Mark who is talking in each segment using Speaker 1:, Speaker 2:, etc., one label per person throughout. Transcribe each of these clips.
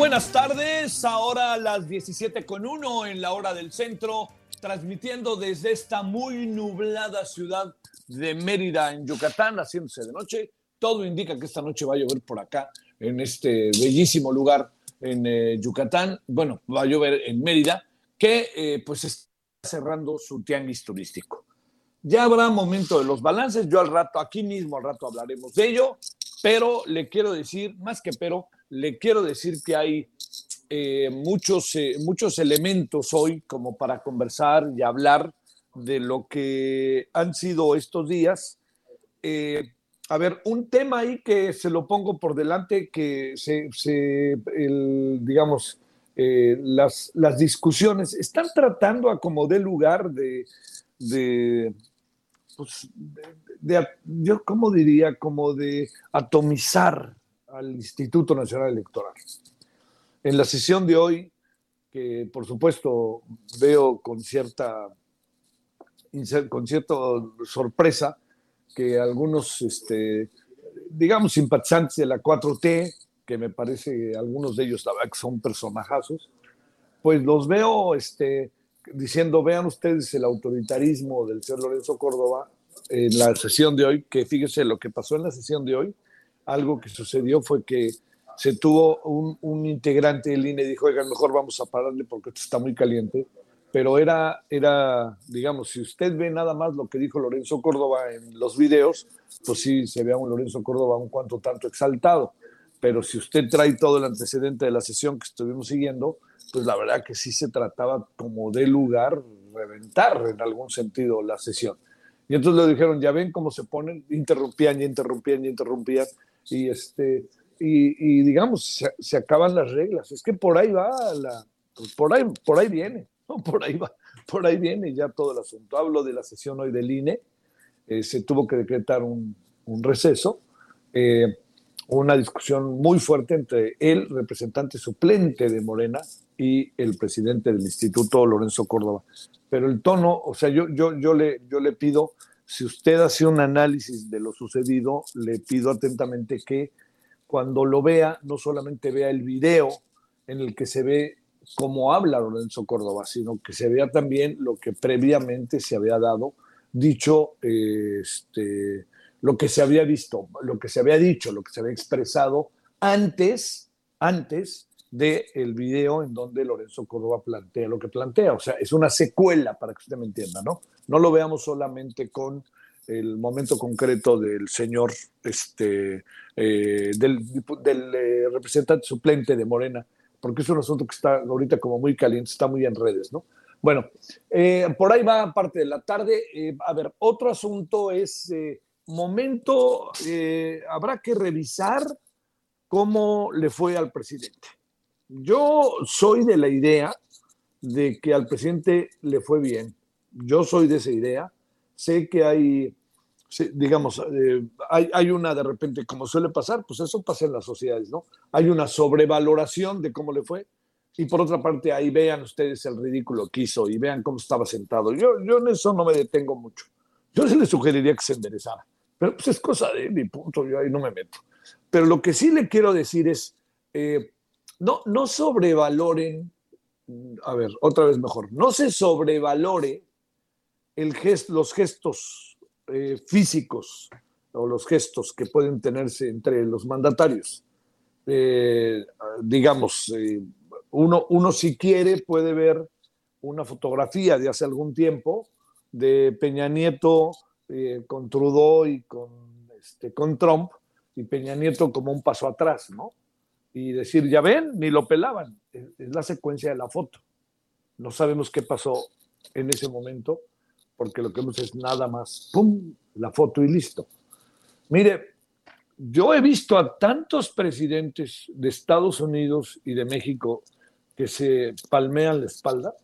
Speaker 1: Buenas tardes, ahora a las 17 con 1 en la hora del centro, transmitiendo desde esta muy nublada ciudad de Mérida, en Yucatán, haciéndose de noche. Todo indica que esta noche va a llover por acá, en este bellísimo lugar en eh, Yucatán. Bueno, va a llover en Mérida, que eh, pues está cerrando su tianguis turístico. Ya habrá momento de los balances, yo al rato, aquí mismo al rato hablaremos de ello, pero le quiero decir, más que pero, le quiero decir que hay eh, muchos, eh, muchos elementos hoy como para conversar y hablar de lo que han sido estos días. Eh, a ver, un tema ahí que se lo pongo por delante, que se, digamos, las, las discusiones están tratando a como dé lugar de, de, pues, de, de, yo cómo diría, como de atomizar al Instituto Nacional Electoral. En la sesión de hoy, que por supuesto veo con cierta, con cierta sorpresa que algunos, este, digamos, simpatizantes de la 4T, que me parece algunos de ellos son personajazos, pues los veo este, diciendo, vean ustedes el autoritarismo del señor Lorenzo Córdoba en la sesión de hoy, que fíjense lo que pasó en la sesión de hoy, algo que sucedió fue que se tuvo un, integrante del INE y dijo, oigan, mejor vamos a pararle porque esto está muy caliente. Pero era, era, digamos, si usted ve nada más lo que dijo Lorenzo Córdoba en los videos, pues sí se ve a un Lorenzo Córdoba un cuanto tanto exaltado. Pero si usted trae todo el antecedente de la sesión que estuvimos siguiendo, pues la verdad que sí se trataba como de lugar reventar en algún sentido la sesión. Y entonces le dijeron, ya ven cómo se ponen, interrumpían y interrumpían y interrumpían y, este, y, digamos, se, se, acaban las reglas. Es que por ahí va, la, por, ahí, por ahí viene, ¿no? por ahí va, por ahí viene ya todo el asunto. Hablo de la sesión hoy del INE, eh, se tuvo que decretar un, un receso, eh, una discusión muy fuerte entre el representante suplente de Morena y el presidente del instituto, Lorenzo Córdoba. Pero el tono, o sea, yo, yo, yo, le, yo le pido si usted hace un análisis de lo sucedido, le pido atentamente que cuando lo vea, no solamente vea el video en el que se ve cómo habla Lorenzo Córdoba, sino que se vea también lo que previamente se había dado, dicho, este, lo que se había visto, lo que se había dicho, lo que se había expresado antes, antes del el video en donde Lorenzo Córdoba plantea lo que plantea. O sea, es una secuela, para que usted me entienda, ¿no? No lo veamos solamente con el momento concreto del señor, este, eh, del, eh, representante suplente de Morena, porque es un asunto que está ahorita como muy caliente, está muy en redes, ¿no? Bueno, eh, por ahí va parte de la tarde. A ver, otro asunto es momento, habrá que revisar cómo le fue al presidente. Yo soy de la idea de que al presidente le fue bien. Yo soy de esa idea. Sé que hay digamos, eh, hay, hay, una de repente, como suele pasar, pues eso pasa en las sociedades, ¿no? Hay una sobrevaloración de cómo le fue. Y por otra parte, ahí vean ustedes el ridículo que hizo y vean cómo estaba sentado. Yo, yo en eso no me detengo mucho. Yo se le sugeriría que se enderezara. Pero pues es cosa de mi punto, yo ahí no me meto. Pero lo que sí le quiero decir es, eh, no, no sobrevaloren, a ver, otra vez mejor, no se sobrevalore los gestos eh, físicos o los gestos que pueden tenerse entre los mandatarios. Eh, digamos, uno, uno si quiere puede ver una fotografía de hace algún tiempo de Peña Nieto con Trudeau y con, este, con Trump, y Peña Nieto como un paso atrás, ¿no? Y decir, ya ven, ni lo pelaban. Es, la secuencia de la foto. No sabemos qué pasó en ese momento, porque lo que vemos es nada más, ¡pum!, la foto y listo. Mire, yo he visto a tantos presidentes de Estados Unidos y de México que se palmean la espalda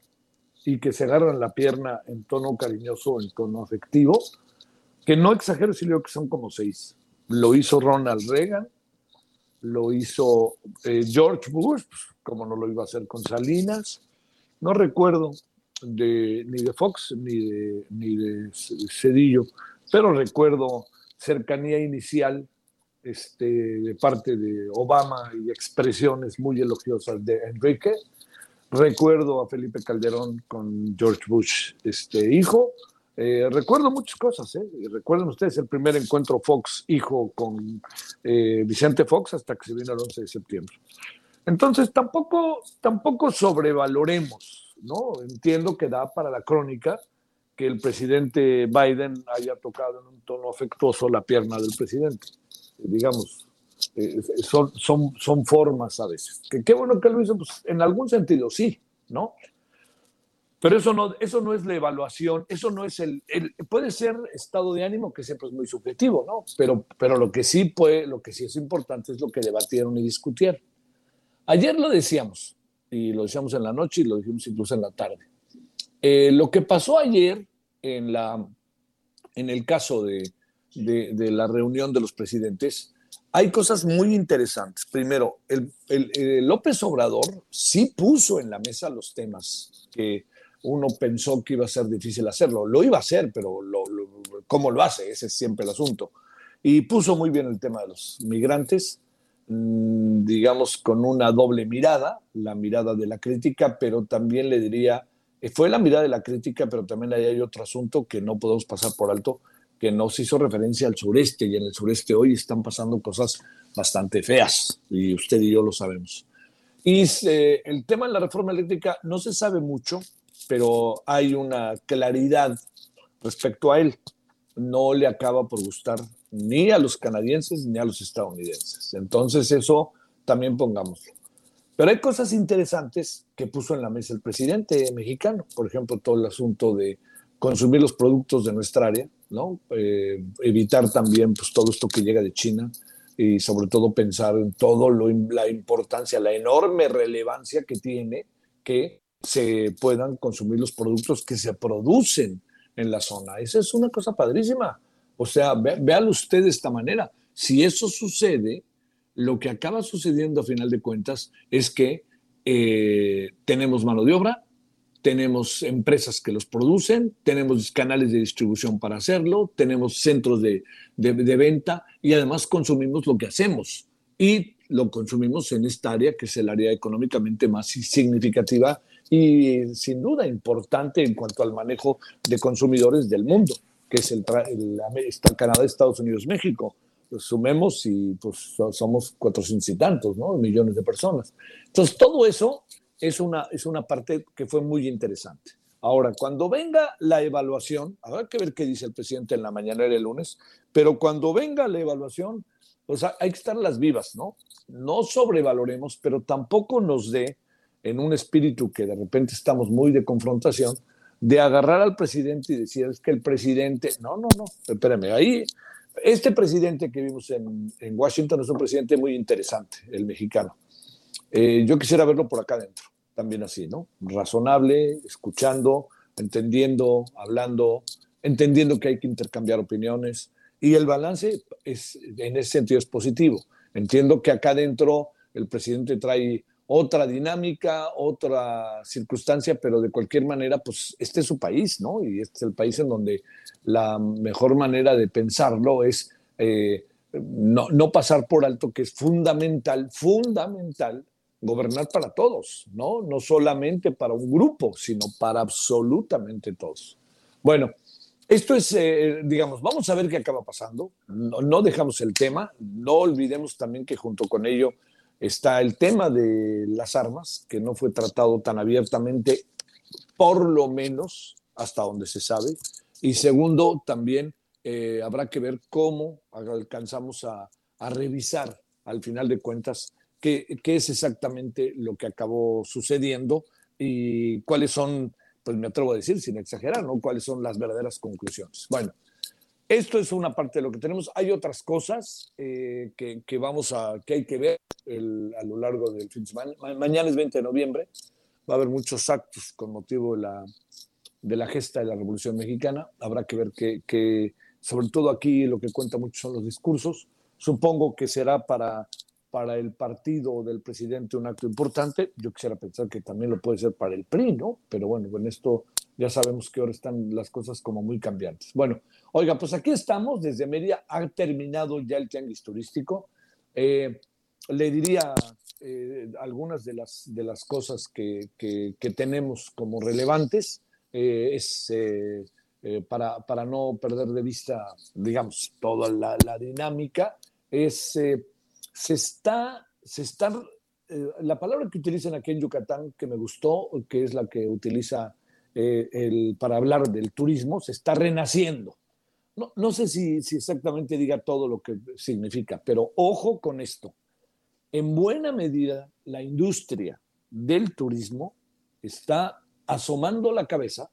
Speaker 1: y que se agarran la pierna en tono cariñoso, en tono afectivo, que no exagero si digo que son como seis. Lo hizo Ronald Reagan, lo hizo eh, George Bush, pues, como no lo iba a hacer con Salinas. No recuerdo ni de Fox ni de, ni de Cedillo, pero recuerdo cercanía inicial este, de parte de Obama y expresiones muy elogiosas de Enrique. Recuerdo a Felipe Calderón con George Bush, este hijo, eh, recuerdo muchas cosas, ¿eh? Recuerden ustedes el primer encuentro Fox-hijo con eh, Vicente Fox hasta que se vino el 11 de septiembre. Entonces, tampoco, tampoco sobrevaloremos, ¿no? Entiendo que da para la crónica que el presidente Biden haya tocado en un tono afectuoso la pierna del presidente. Digamos, eh, son, son, son formas a veces. Que qué bueno que lo hizo, pues en algún sentido sí, ¿no? Pero eso no, eso no es la evaluación, eso no es el, puede ser estado de ánimo que siempre es muy subjetivo, ¿no? Pero, pero lo que sí puede, lo que sí es importante es lo que debatieron y discutieron. Ayer lo decíamos, y lo decíamos en la noche y lo dijimos incluso en la tarde. Eh, lo que pasó ayer en, la, en el caso de, de, la reunión de los presidentes, hay cosas muy interesantes. Primero, el, el, López Obrador sí puso en la mesa los temas que uno pensó que iba a ser difícil hacerlo. Lo iba a hacer, pero ¿cómo lo hace? Ese es siempre el asunto. Y puso muy bien el tema de los migrantes, mm, digamos, con una doble mirada, la mirada de la crítica, pero también le diría, eh, fue la mirada de la crítica, pero también hay otro asunto que no podemos pasar por alto, que nos hizo referencia al sureste, y en el sureste hoy están pasando cosas bastante feas, y usted y yo lo sabemos. Y eh, el tema de la reforma eléctrica no se sabe mucho, pero hay una claridad respecto a él. No le acaba por gustar ni a los canadienses ni a los estadounidenses. Entonces eso también pongámoslo. Pero hay cosas interesantes que puso en la mesa el presidente mexicano, por ejemplo, todo el asunto de consumir los productos de nuestra área, ¿no? Eh, evitar también pues, todo esto que llega de China y sobre todo pensar en todo lo, la importancia, la enorme relevancia que tiene que se puedan consumir los productos que se producen en la zona. Esa es una cosa padrísima. O sea, véalo usted de esta manera. Si eso sucede, lo que acaba sucediendo a final de cuentas es que eh, tenemos mano de obra, tenemos empresas que los producen, tenemos canales de distribución para hacerlo, tenemos centros de, venta y además consumimos lo que hacemos. Y lo consumimos en esta área que es el área económicamente más significativa y sin duda importante en cuanto al manejo de consumidores del mundo, que es el, Canadá, Estados Unidos, México. Pues sumemos y pues somos 400 y tantos, ¿no? Millones de personas. Entonces, todo eso es una, es una parte que fue muy interesante. Ahora, cuando venga la evaluación, habrá que ver qué dice el presidente en la mañana del lunes, pero cuando venga la evaluación, pues hay que estar las vivas, ¿no? No sobrevaloremos, pero tampoco nos dé en un espíritu que de repente estamos muy de confrontación, de agarrar al presidente y decir, es que el presidente, no, no, no, espérame, ahí, este presidente que vimos en, Washington es un presidente muy interesante, el mexicano. Eh, yo quisiera verlo por acá adentro, también así, ¿no? Razonable, escuchando, entendiendo, hablando, entendiendo que hay que intercambiar opiniones, Y el balance es, en ese sentido es positivo. Entiendo que acá adentro el presidente trae otra dinámica, otra circunstancia, pero de cualquier manera, pues este es su país, ¿no? Y este es el país en donde la mejor manera de pensarlo es eh, no, no pasar por alto que es fundamental, fundamental gobernar para todos, ¿no? No solamente para un grupo, sino para absolutamente todos. Bueno, esto es, eh, digamos, vamos a ver qué acaba pasando. No, no, dejamos el tema, no olvidemos también que junto con ello está el tema de las armas, que no fue tratado tan abiertamente, por lo menos hasta donde se sabe. Y segundo, también eh, habrá que ver cómo alcanzamos a, a, revisar, al final de cuentas, qué, qué es exactamente lo que acabó sucediendo y cuáles son, pues me atrevo a decir, sin exagerar, ¿no? cuáles son las verdaderas conclusiones. Bueno, esto es una parte de lo que tenemos. Hay otras cosas eh, que, que, vamos a, que hay que ver el, a lo largo del fin de semana. mañana es 20 de noviembre. Va a haber muchos actos con motivo de la, de la gesta de la Revolución Mexicana. Habrá que ver que, que, sobre todo aquí, lo que cuenta mucho son los discursos. Supongo que será para, para el partido del presidente un acto importante. Yo quisiera pensar que también lo puede ser para el PRI, ¿no? Pero bueno, en esto ya sabemos que ahora están las cosas como muy cambiantes. Bueno, oiga, pues aquí estamos, desde Mérida ha terminado ya el tianguis turístico. Eh, le diría eh, algunas de las, de las cosas que, que, tenemos como relevantes. Eh, es para, para, no perder de vista, digamos, toda la, la dinámica, es se está, se está la palabra que utilizan aquí en Yucatán que me gustó, que es la que utiliza eh, el, para hablar del turismo, se está renaciendo. No, no sé si, si, exactamente diga todo lo que significa, pero ojo con esto. En buena medida, la industria del turismo está asomando la cabeza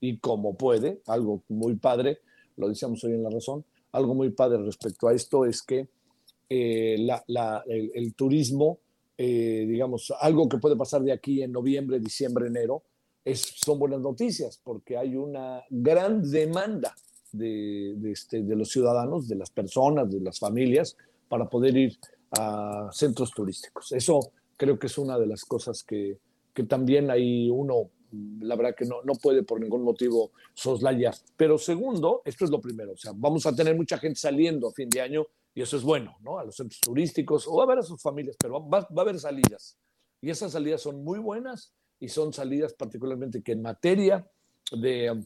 Speaker 1: y como puede, algo muy padre, lo decíamos hoy en la razón, algo muy padre respecto a esto es que eh, la, la, el, turismo, eh, digamos, algo que puede pasar de aquí en noviembre, diciembre, enero, es, son buenas noticias porque hay una gran demanda de, de, este, de, los ciudadanos, de las personas, de las familias, para poder ir a centros turísticos. Eso creo que es una de las cosas que, que también hay uno, la verdad que no, no puede por ningún motivo soslayar. Pero segundo, esto es lo primero, o sea, vamos a tener mucha gente saliendo a fin de año y eso es bueno, ¿no? A los centros turísticos o a ver a sus familias, pero va, va a haber salidas. Y esas salidas son muy buenas y son salidas particularmente que en materia de,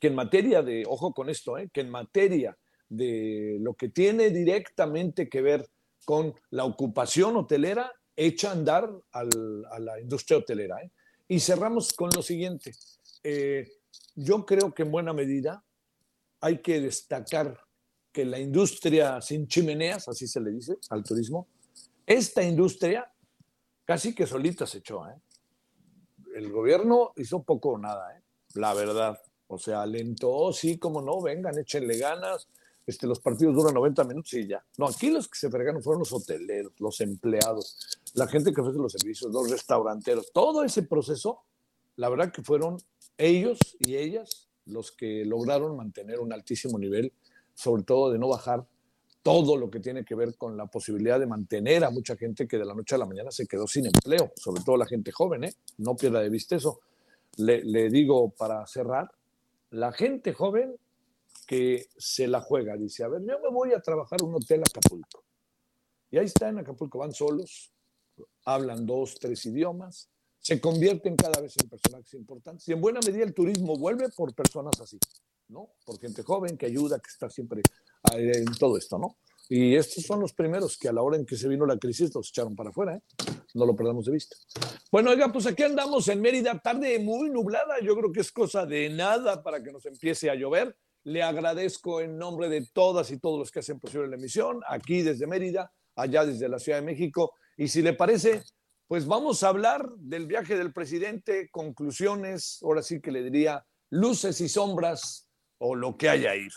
Speaker 1: que en materia de, ojo con esto, ¿eh? que en materia de lo que tiene directamente que ver con la ocupación hotelera, echa a andar a la industria hotelera. ¿eh? Y cerramos con lo siguiente. Eh, yo creo que en buena medida hay que destacar que la industria sin chimeneas, así se le dice al turismo, esta industria casi que solita se echó. ¿eh? El gobierno hizo poco o nada, ¿eh? la verdad. O sea, alentó, sí, como no, vengan, échenle ganas. Este, los partidos duran 90 minutos y ya. No, aquí los que se fregaron fueron los hoteleros, los empleados, la gente que ofrece los servicios, los restauranteros. Todo ese proceso, la verdad que fueron ellos y ellas los que lograron mantener un altísimo nivel, sobre todo de no bajar todo lo que tiene que ver con la posibilidad de mantener a mucha gente que de la noche a la mañana se quedó sin empleo, sobre todo la gente joven, ¿eh? no pierda de vista eso. Le, digo para cerrar, la gente joven que se la juega, dice, a ver, yo me voy a trabajar un hotel Acapulco. Y ahí está en Acapulco, van solos, hablan dos, tres idiomas, se convierten cada vez en personajes importantes. Y en buena medida el turismo vuelve por personas así, ¿no? Por gente joven que ayuda, que está siempre en todo esto, ¿no? Y estos son los primeros que a la hora en que se vino la crisis los echaron para afuera, ¿eh? No lo perdamos de vista. Bueno, oiga, pues aquí andamos en Mérida, tarde muy nublada, yo creo que es cosa de nada para que nos empiece a llover. Le agradezco en nombre de todas y todos los que hacen posible la emisión, aquí desde Mérida, allá desde la Ciudad de México. Y si le parece, pues vamos a hablar del viaje del presidente, conclusiones, ahora sí que le diría luces y sombras o lo que haya ido.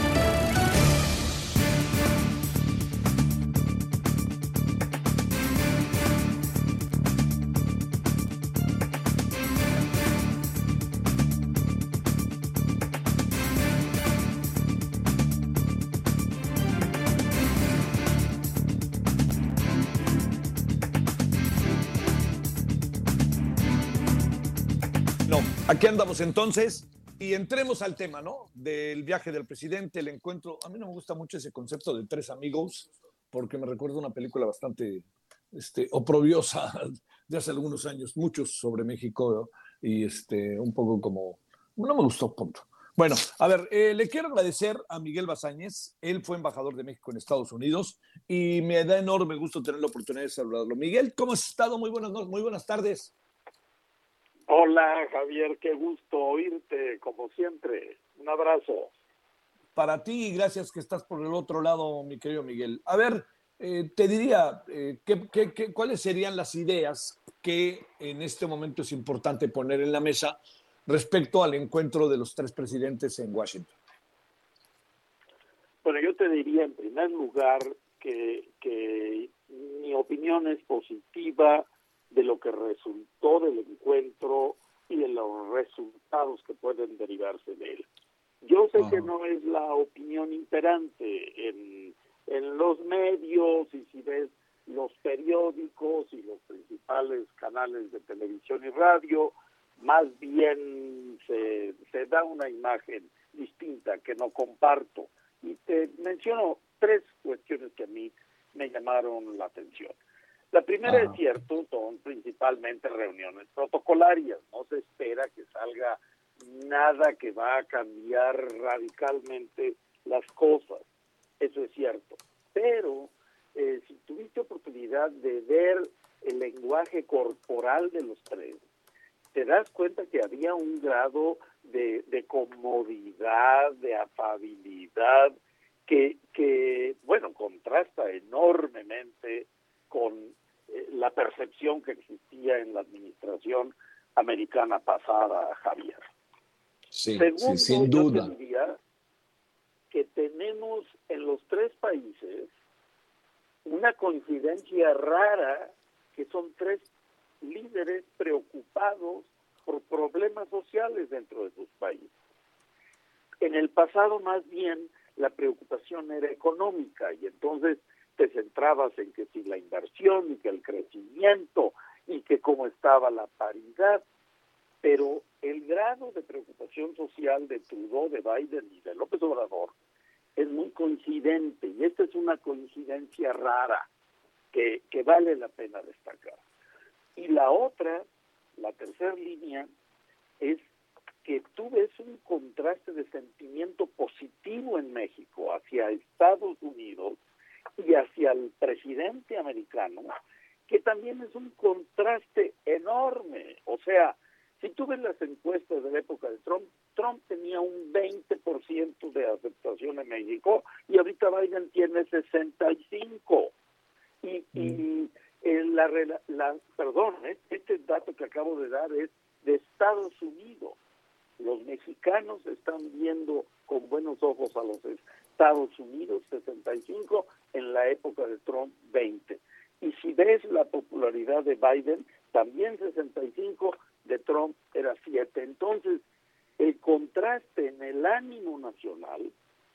Speaker 1: Aquí andamos entonces y entremos al tema, ¿no? Del viaje del presidente, el encuentro. A mí no me gusta mucho ese concepto de tres amigos porque me recuerda una película bastante este, oprobiosa de hace algunos años, muchos sobre México y este, un poco como, no me gustó, punto. Bueno, a ver, eh, le quiero agradecer a Miguel Bazáñez. Él fue embajador de México en Estados Unidos y me da enorme gusto tener la oportunidad de saludarlo. Miguel, ¿cómo has estado? Muy buenas, muy buenas tardes.
Speaker 2: Hola, Javier, qué gusto oírte, como siempre. Un abrazo.
Speaker 1: Para ti y gracias que estás por el otro lado, mi querido Miguel. A ver, eh, te diría, eh, ¿qué, cuáles serían las ideas que en este momento es importante poner en la mesa respecto al encuentro de los tres presidentes en Washington?
Speaker 2: Bueno, yo te diría en primer lugar que, que mi opinión es positiva de lo que resultó del encuentro y de los resultados que pueden derivarse de él. Yo sé que no es la opinión imperante en, en los medios y si ves los periódicos y los principales canales de televisión y radio, más bien se, se da una imagen distinta que no comparto. Y te menciono tres cuestiones que a mí me llamaron la atención. La primera es cierto, son principalmente reuniones protocolarias, no se espera que salga nada que va a cambiar radicalmente las cosas, eso es cierto, pero eh, si tuviste oportunidad de ver el lenguaje corporal de los tres, te das cuenta que había un grado de, de comodidad, de afabilidad, que, que, bueno, contrasta enormemente con eh, la percepción que existía en la administración americana pasada, Javier.
Speaker 1: Sí, sin duda.
Speaker 2: diría que tenemos en los tres países una coincidencia rara que son tres líderes preocupados por problemas sociales dentro de sus países. En el pasado más bien la preocupación era económica y entonces te centrabas en que si la inversión y que el crecimiento y que cómo estaba la paridad, pero el grado de preocupación social de Trudeau, de Biden y de López Obrador es muy coincidente y esta es una coincidencia rara que, que vale la pena destacar. Y la otra, la tercera línea, es que tú ves un contraste de sentimiento positivo en México hacia Estados Unidos y hacia el presidente americano, que también es un contraste enorme. O sea, si tú ves las encuestas de la época de Trump, Trump tenía un 20% de aceptación en México y ahorita Biden tiene 65. Y, y mm. la, la, perdón, ¿eh? este dato que acabo de dar es de Estados Unidos. Los mexicanos están viendo con buenos ojos a los Estados Unidos, 65, en la época de Trump, 20. Y si ves la popularidad de Biden, también 65, de Trump era 7. Entonces, el contraste en el ánimo nacional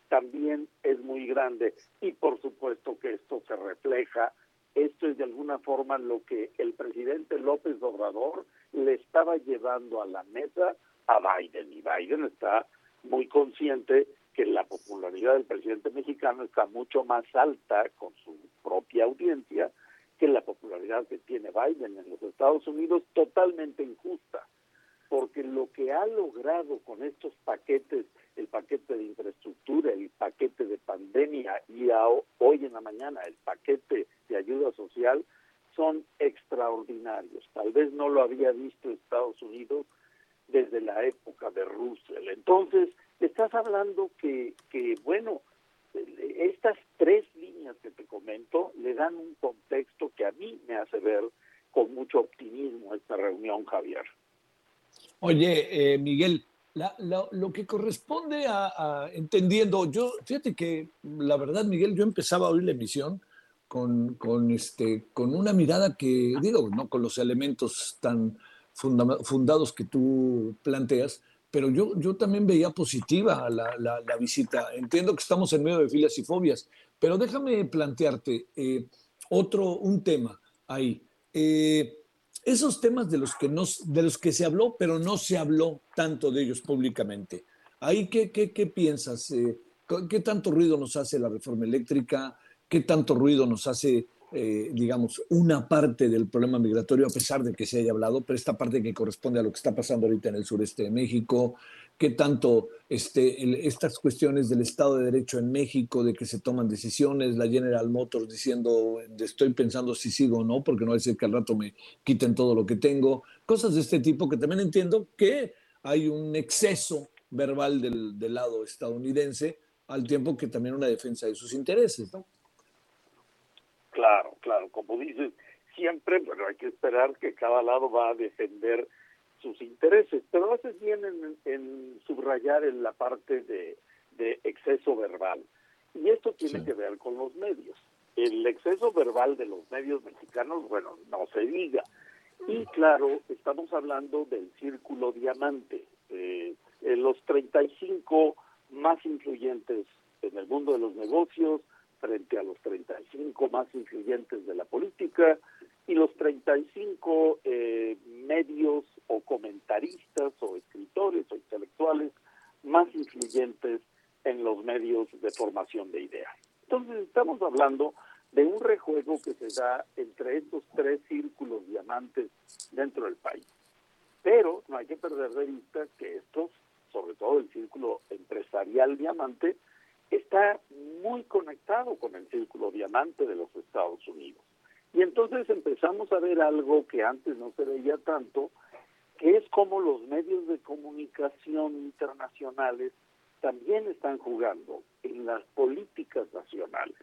Speaker 2: también es muy grande y por supuesto que esto se refleja, esto es de alguna forma lo que el presidente López Obrador le estaba llevando a la mesa a Biden y Biden está muy consciente que la popularidad del presidente mexicano está mucho más alta con su propia audiencia que la popularidad que tiene Biden en los Estados Unidos, totalmente injusta, porque lo que ha logrado con estos paquetes, el paquete de infraestructura, el paquete de pandemia y hoy en la mañana el paquete de ayuda social, son extraordinarios. Tal vez no lo había visto Estados Unidos desde la época de Roosevelt. Entonces, estás hablando que, que, bueno, estas tres líneas que te comento le dan un contexto que a mí me hace ver con mucho optimismo esta reunión, Javier.
Speaker 1: Oye, eh, Miguel, lo que corresponde a, entendiendo, yo, fíjate que la verdad, Miguel, yo empezaba a oír la emisión con, con, este, con una mirada que, digo, no con los elementos tan fundados que tú planteas, pero yo, yo también veía positiva la, la, visita. Entiendo que estamos en medio de filas y fobias, pero déjame plantearte eh, otro, un tema ahí. Eh, esos temas de los que, no, de los que se habló, pero no se habló tanto de ellos públicamente. ¿Ahí qué, qué, qué piensas? Eh, ¿Qué tanto ruido nos hace la reforma eléctrica? ¿Qué tanto ruido nos hace, eh, digamos, una parte del problema migratorio, a pesar de que se haya hablado, pero esta parte que corresponde a lo que está pasando ahorita en el sureste de México? ¿Qué tanto este, estas cuestiones del Estado de Derecho en México, de que se toman decisiones, la General Motors diciendo, estoy pensando si sigo o no, porque no decir que al rato me quiten todo lo que tengo? Cosas de este tipo que también entiendo que hay un exceso verbal del, del lado estadounidense al tiempo que también una defensa de sus intereses, ¿no?
Speaker 2: Claro, claro, como dices, siempre, bueno, hay que esperar que cada lado va a defender sus intereses, pero haces bien en, subrayar en la parte de, exceso verbal. Y esto tiene que ver con los medios. El exceso verbal de los medios mexicanos, bueno, no se diga. Y claro, estamos hablando del círculo diamante. Eh, en los 35 más influyentes en el mundo de los negocios frente a los 35 más influyentes de la política y los 35 eh, medios o comentaristas o escritores o intelectuales más influyentes en los medios de formación de ideas. Entonces estamos hablando de un rejuego que se da entre estos tres círculos diamantes dentro del país. Pero no hay que perder de vista que estos sobre todo el círculo empresarial diamante, está muy conectado con el círculo diamante de los Estados Unidos. Y entonces empezamos a ver algo que antes no se veía tanto, que es como los medios de comunicación internacionales también están jugando en las políticas nacionales.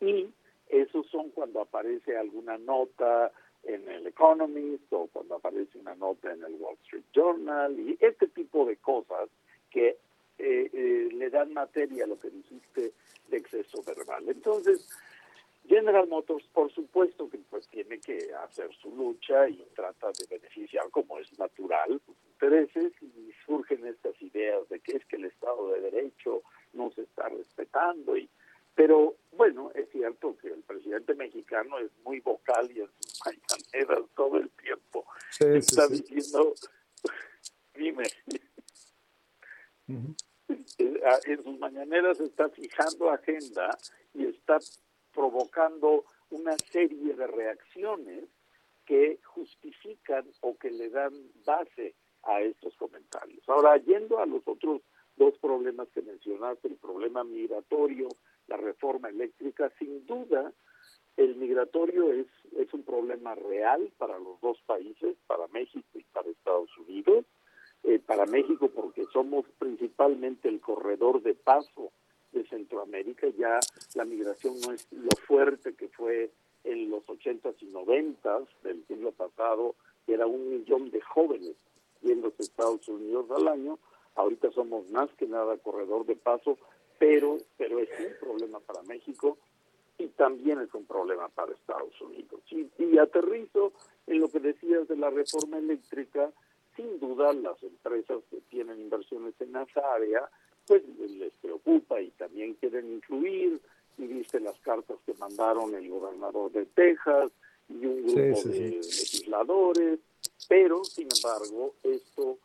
Speaker 2: Y esos son cuando aparece alguna nota en el Economist o cuando aparece una nota en el Wall Street Journal y este tipo de cosas que eh, eh, le dan materia a lo que dijiste de exceso verbal. Entonces, General Motors, por supuesto que pues tiene que hacer su lucha y trata de beneficiar, como es natural, sus intereses y surgen estas ideas de que es que el Estado de Derecho no se está respetando y pero bueno, es cierto que el presidente mexicano es muy vocal y en sus mañaneras todo el tiempo está diciendo, dime, en sus mañaneras está fijando agenda y está provocando una serie de reacciones que justifican o que le dan base a estos comentarios. Ahora, yendo a los otros dos problemas que mencionaste, el problema migratorio la reforma eléctrica, sin duda el migratorio es, es un problema real para los dos países, para México y para Estados Unidos. Eh, para México porque somos principalmente el corredor de paso de Centroamérica, ya la migración no es lo fuerte que fue en los 80s y 90s del siglo pasado, que era un millón de jóvenes yendo a Estados Unidos al año, ahorita somos más que nada corredor de paso pero, pero es un problema para México y también es un problema para Estados Unidos. Y aterrizo en lo que decías de la reforma eléctrica, sin duda las empresas que tienen inversiones en esa área, pues les preocupa y también quieren incluir, y viste las cartas que mandaron el gobernador de Texas y un grupo de legisladores, pero sin embargo esto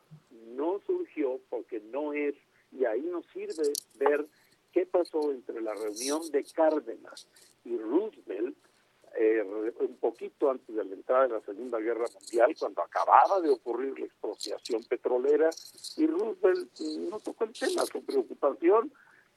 Speaker 2: no surgió porque no es, y ahí nos sirve ver qué pasó entre la reunión de Cárdenas y Roosevelt eh, un poquito antes de la entrada de la Segunda Guerra Mundial, cuando acababa de ocurrir la expropiación petrolera, y Roosevelt no tocó el tema. Su preocupación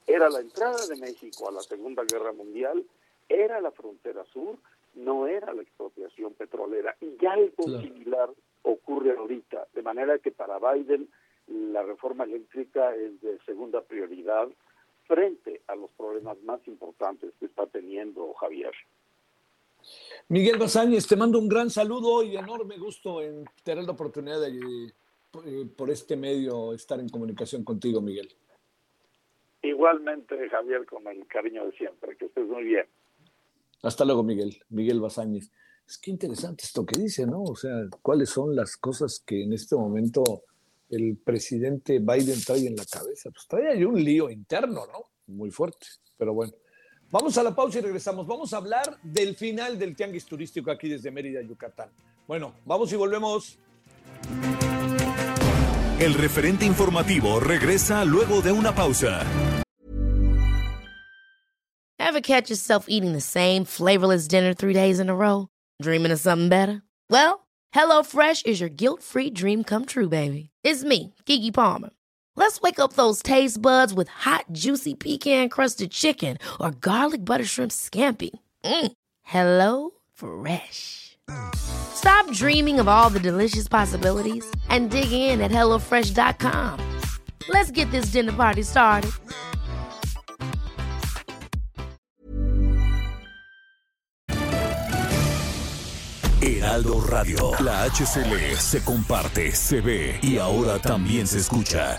Speaker 2: era la entrada de México a la Segunda Guerra Mundial, era la frontera sur, no era la expropiación petrolera. Y algo similar ocurre ahorita, de manera que para Biden la reforma eléctrica es de segunda prioridad frente a los problemas más importantes que está teniendo Javier.
Speaker 1: Miguel Basáñez, te mando un gran saludo y enorme gusto en tener la oportunidad de, eh, por este medio, estar en comunicación contigo, Miguel.
Speaker 2: Igualmente, Javier, con el cariño de siempre. Que estés muy bien.
Speaker 1: Hasta luego, Miguel. Miguel Basáñez. Es que interesante esto que dice, ¿no? O sea, cuáles son las cosas que en este momento el presidente Biden trae en la cabeza. Pues trae ahí un lío interno, ¿no? Muy fuerte. Pero bueno, vamos a la pausa y regresamos. Vamos a hablar del final del tianguis turístico aquí desde Mérida, Yucatán. Bueno, vamos y volvemos.
Speaker 3: El referente informativo regresa luego de una pausa.
Speaker 4: Ever catch yourself eating the same flavorless dinner three days in a row? Dreaming of something better? Well, HelloFresh is your guilt-free dream come true, baby. It's me, Kiki Palmer. Let's wake up those taste buds with hot, juicy pecan-crusted chicken or garlic butter shrimp scampi. Mm. Hello Fresh. Stop dreaming of all the delicious possibilities and dig in at HelloFresh.com. Let's get this dinner party started.
Speaker 3: Heraldo Radio. La HCL se comparte, se ve y ahora también se escucha.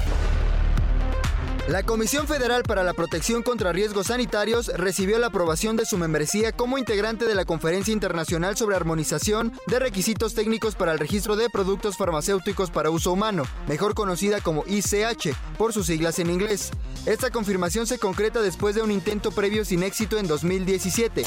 Speaker 5: La Comisión Federal para la Protección contra Riesgos Sanitarios recibió la aprobación de su membresía como integrante de la Conferencia Internacional sobre Armonización de Requisitos Técnicos para el Registro de Productos Farmacéuticos para Uso Humano, mejor conocida como ICH, por sus siglas en inglés. Esta confirmación se concreta después de un intento previo sin éxito en 2017.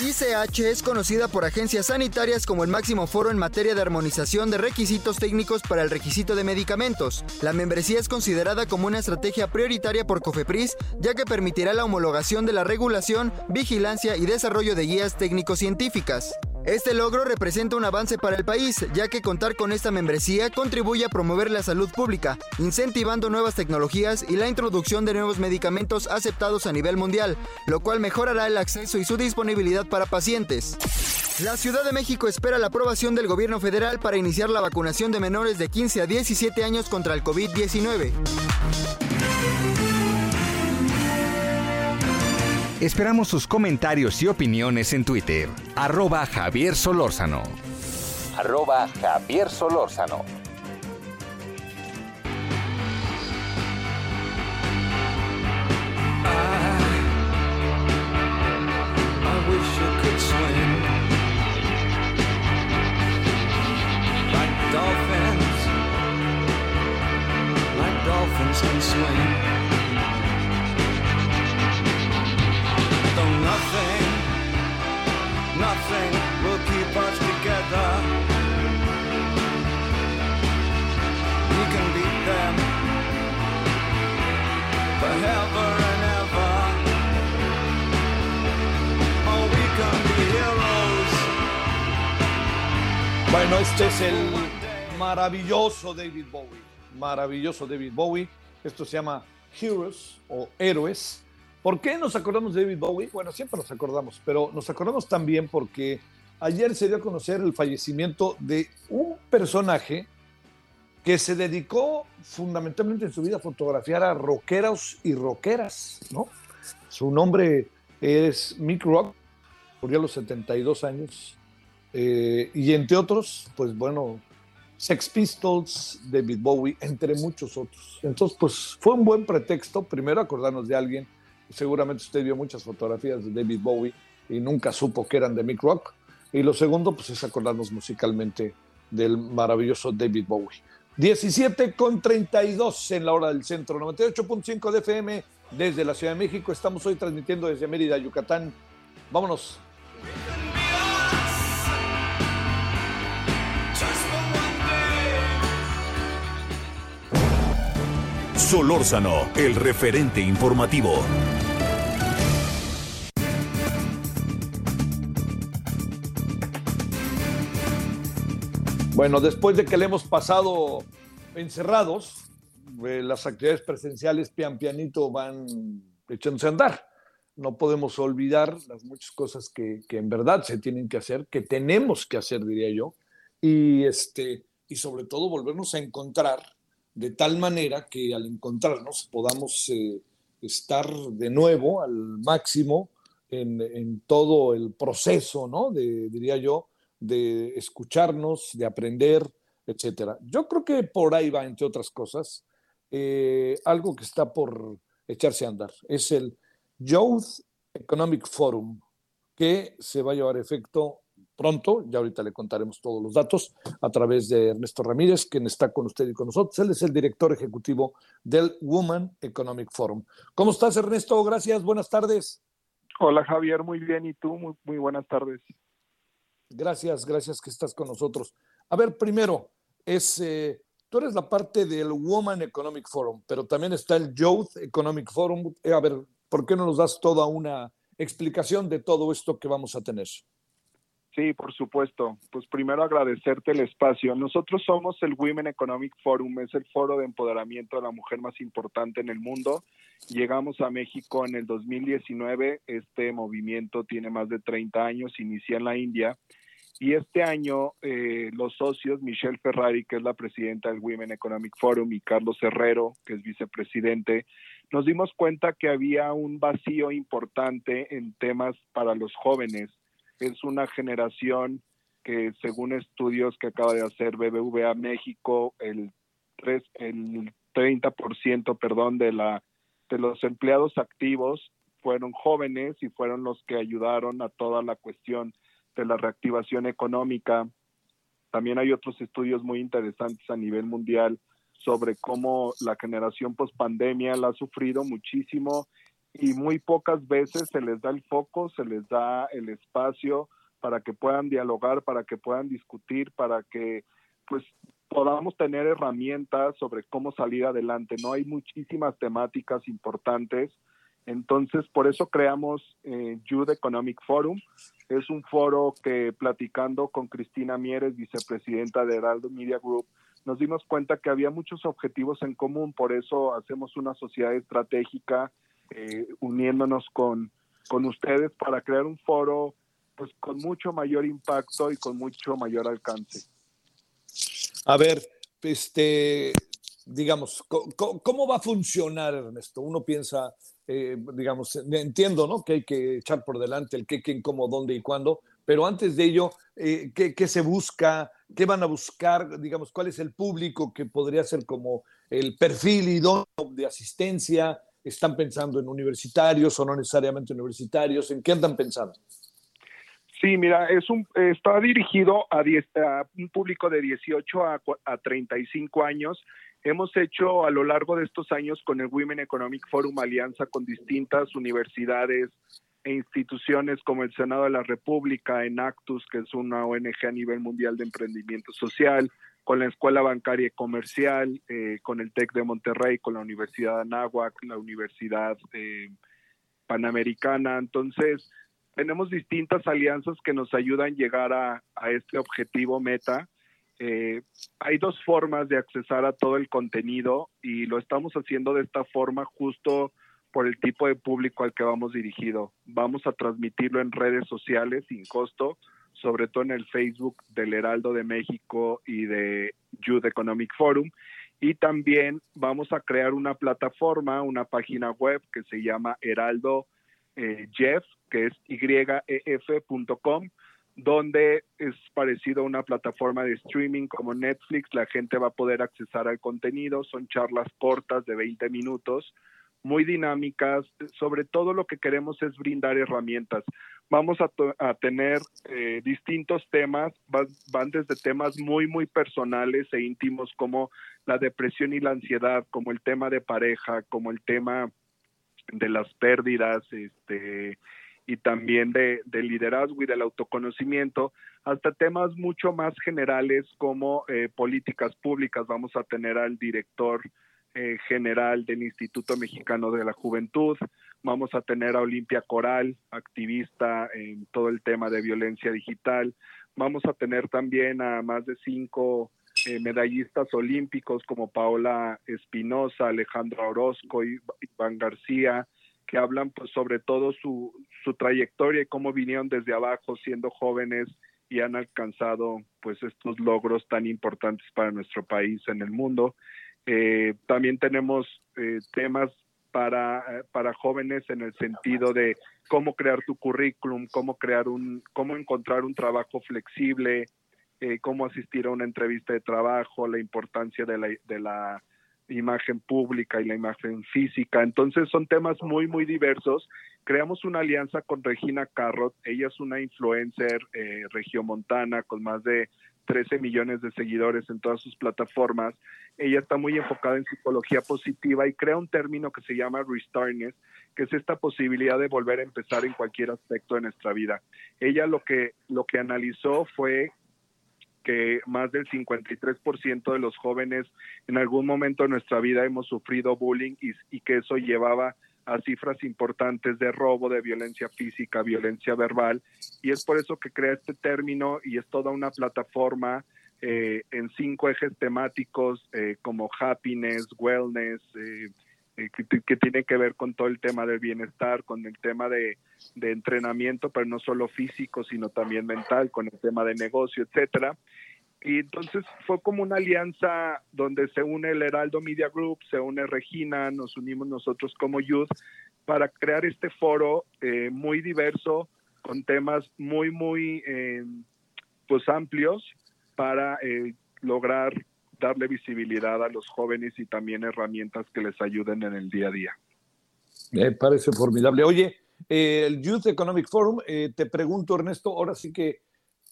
Speaker 5: ICH es conocida por agencias sanitarias como el máximo foro en materia de armonización de requisitos técnicos para el requisito de medicamentos. La membresía es considerada como una estrategia prioritaria por COFEPRIS, ya que permitirá la homologación de la regulación, vigilancia y desarrollo de guías técnico-científicas. Este logro representa un avance para el país, ya que contar con esta membresía contribuye a promover la salud pública, incentivando nuevas tecnologías y la introducción de nuevos medicamentos aceptados a nivel mundial, lo cual mejorará el acceso y su disponibilidad para pacientes. La Ciudad de México espera la aprobación del gobierno federal para iniciar la vacunación de menores de 15 a 17 años contra el COVID-19.
Speaker 6: Esperamos sus comentarios y opiniones en Twitter. Arroba Javier Solórzano. Arroba Javier Solórzano.
Speaker 7: Dolphins can swim. Though nothing, nothing will keep us together. We can beat them forever and ever. Oh, we can be heroes.
Speaker 1: Bueno, este es el maravilloso David Bowie. Maravilloso David Bowie. Esto se llama Heroes o Héroes. ¿Por qué nos acordamos de David Bowie? Bueno, siempre nos acordamos, pero nos acordamos también porque ayer se dio a conocer el fallecimiento de un personaje que se dedicó fundamentalmente en su vida a fotografiar a rockeros y rockeras, ¿no? Su nombre es Mick Rock, murió a los 72 años, eh, y entre otros, pues bueno, Sex Pistols, David Bowie, entre muchos otros. Entonces, pues fue un buen pretexto, primero acordarnos de alguien, seguramente usted vio muchas fotografías de David Bowie y nunca supo que eran de Mick Rock, y lo segundo, pues es acordarnos musicalmente del maravilloso David Bowie. 17 con 32 en la hora del centro, 98.5 de FM desde la Ciudad de México. Estamos hoy transmitiendo desde Mérida, Yucatán. Vámonos.
Speaker 3: Solórzano, el referente informativo.
Speaker 1: Bueno, después de que le hemos pasado encerrados, eh, las actividades presenciales pian pianito van echándose a andar. No podemos olvidar las muchas cosas que, en verdad se tienen que hacer, que tenemos que hacer, diría yo, y, este, y sobre todo volvernos a encontrar de tal manera que al encontrarnos podamos eh, estar de nuevo al máximo en, todo el proceso, ¿no? De, diría yo, de escucharnos, de aprender, etcétera. Yo creo que por ahí va, entre otras cosas, eh, algo que está por echarse a andar. Es el Youth Economic Forum, que se va a llevar a efecto pronto, ya ahorita le contaremos todos los datos a través de Ernesto Ramírez, quien está con usted y con nosotros. Él es el director ejecutivo del Woman Economic Forum. ¿Cómo estás, Ernesto? Gracias, buenas tardes.
Speaker 8: Hola, Javier, muy bien. ¿Y tú? Muy, muy buenas tardes.
Speaker 1: Gracias, gracias que estás con nosotros. A ver, primero, es, eh, tú eres la parte del Woman Economic Forum, pero también está el Youth Economic Forum. Eh, a ver, ¿por qué no nos das toda una explicación de todo esto que vamos a tener?
Speaker 8: Sí, por supuesto. Pues primero agradecerte el espacio. Nosotros somos el Women Economic Forum, es el foro de empoderamiento de la mujer más importante en el mundo. Llegamos a México en el 2019, este movimiento tiene más de 30 años, inicia en la India y este año eh, los socios, Michelle Ferrari, que es la presidenta del Women Economic Forum, y Carlos Herrero, que es vicepresidente, nos dimos cuenta que había un vacío importante en temas para los jóvenes es una generación que según estudios que acaba de hacer BBVA México, el, 3, el 30% perdón, de, la, de los empleados activos fueron jóvenes y fueron los que ayudaron a toda la cuestión de la reactivación económica. También hay otros estudios muy interesantes a nivel mundial sobre cómo la generación post pandemia la ha sufrido muchísimo y muy pocas veces se les da el foco, se les da el espacio para que puedan dialogar, para que puedan discutir, para que pues podamos tener herramientas sobre cómo salir adelante. No hay muchísimas temáticas importantes. Entonces, por eso creamos eh, Youth Economic Forum. Es un foro que platicando con Cristina Mieres, vicepresidenta de Heraldo Media Group, nos dimos cuenta que había muchos objetivos en común. Por eso hacemos una sociedad estratégica eh, uniéndonos con, con ustedes para crear un foro pues con mucho mayor impacto y con mucho mayor alcance.
Speaker 1: A ver, este, digamos, ¿cómo, va a funcionar, Ernesto? Uno piensa, eh, digamos, entiendo, ¿no? Que hay que echar por delante el qué, quién, cómo, dónde y cuándo, pero antes de ello, eh, ¿qué, ¿qué, se busca? ¿Qué van a buscar? Digamos, ¿cuál es el público que podría ser como el perfil idóneo de asistencia? ¿Están pensando en universitarios o no necesariamente universitarios? ¿En qué andan pensando?
Speaker 8: Sí, mira, es un, está dirigido a, un público de 18 a, a 35 años. Hemos hecho a lo largo de estos años con el Women Economic Forum alianza con distintas universidades e instituciones como el Senado de la República, Enactus, que es una ONG a nivel mundial de emprendimiento social, con la Escuela Bancaria y Comercial, eh, con el TEC de Monterrey, con la Universidad de Anáhuac, la Universidad eh, Panamericana. Entonces, tenemos distintas alianzas que nos ayudan a llegar a, este objetivo meta. Eh, hay dos formas de accesar a todo el contenido y lo estamos haciendo de esta forma justo por el tipo de público al que vamos dirigido. Vamos a transmitirlo en redes sociales sin costo sobre todo en el Facebook del Heraldo de México y de Youth Economic Forum. Y también vamos a crear una plataforma, una página web que se llama Heraldo eh, Jeff, que es yef.com, donde es parecido a una plataforma de streaming como Netflix. La gente va a poder accesar al contenido. Son charlas cortas de 20 minutos muy dinámicas. Sobre todo lo que queremos es brindar herramientas. Vamos a, tener eh, distintos temas, van, desde temas muy, muy personales e íntimos como la depresión y la ansiedad, como el tema de pareja, como el tema de las pérdidas, este, y también de, liderazgo y del autoconocimiento, hasta temas mucho más generales como eh, políticas públicas. Vamos a tener al director eh, general del Instituto Mexicano de la Juventud. Vamos a tener a Olimpia Coral, activista en todo el tema de violencia digital. Vamos a tener también a más de cinco eh, medallistas olímpicos como Paola Espinosa, Alejandra Orozco y Iván García, que hablan pues, sobre todo su, su trayectoria y cómo vinieron desde abajo siendo jóvenes y han alcanzado pues estos logros tan importantes para nuestro país en el mundo. Eh, también tenemos eh, temas para, para jóvenes en el sentido de cómo crear tu currículum, cómo crear un, cómo encontrar un trabajo flexible, eh, cómo asistir a una entrevista de trabajo, la importancia de la, de la imagen pública y la imagen física. Entonces son temas muy, muy diversos. Creamos una alianza con Regina Carrot. Ella es una influencer eh, regiomontana con más de 13 millones de seguidores en todas sus plataformas. Ella está muy enfocada en psicología positiva y crea un término que se llama restartness, que es esta posibilidad de volver a empezar en cualquier aspecto de nuestra vida. Ella lo que, lo que analizó fue que más del 53% de los jóvenes en algún momento de nuestra vida hemos sufrido bullying y, que eso llevaba a cifras importantes de robo, de violencia física, violencia verbal, y es por eso que crea este término y es toda una plataforma eh, en cinco ejes temáticos eh, como happiness, wellness, eh, que, que, tiene que ver con todo el tema del bienestar, con el tema de, de, entrenamiento, pero no solo físico, sino también mental, con el tema de negocio, etcétera. Y entonces fue como una alianza donde se une el Heraldo Media Group, se une Regina, nos unimos nosotros como Youth para crear este foro eh, muy diverso, con temas muy, muy eh, pues amplios para eh, lograr darle visibilidad a los jóvenes y también herramientas que les ayuden en el día a día.
Speaker 1: Me parece formidable. Oye, eh, el Youth Economic Forum, eh, te pregunto, Ernesto, ahora sí que,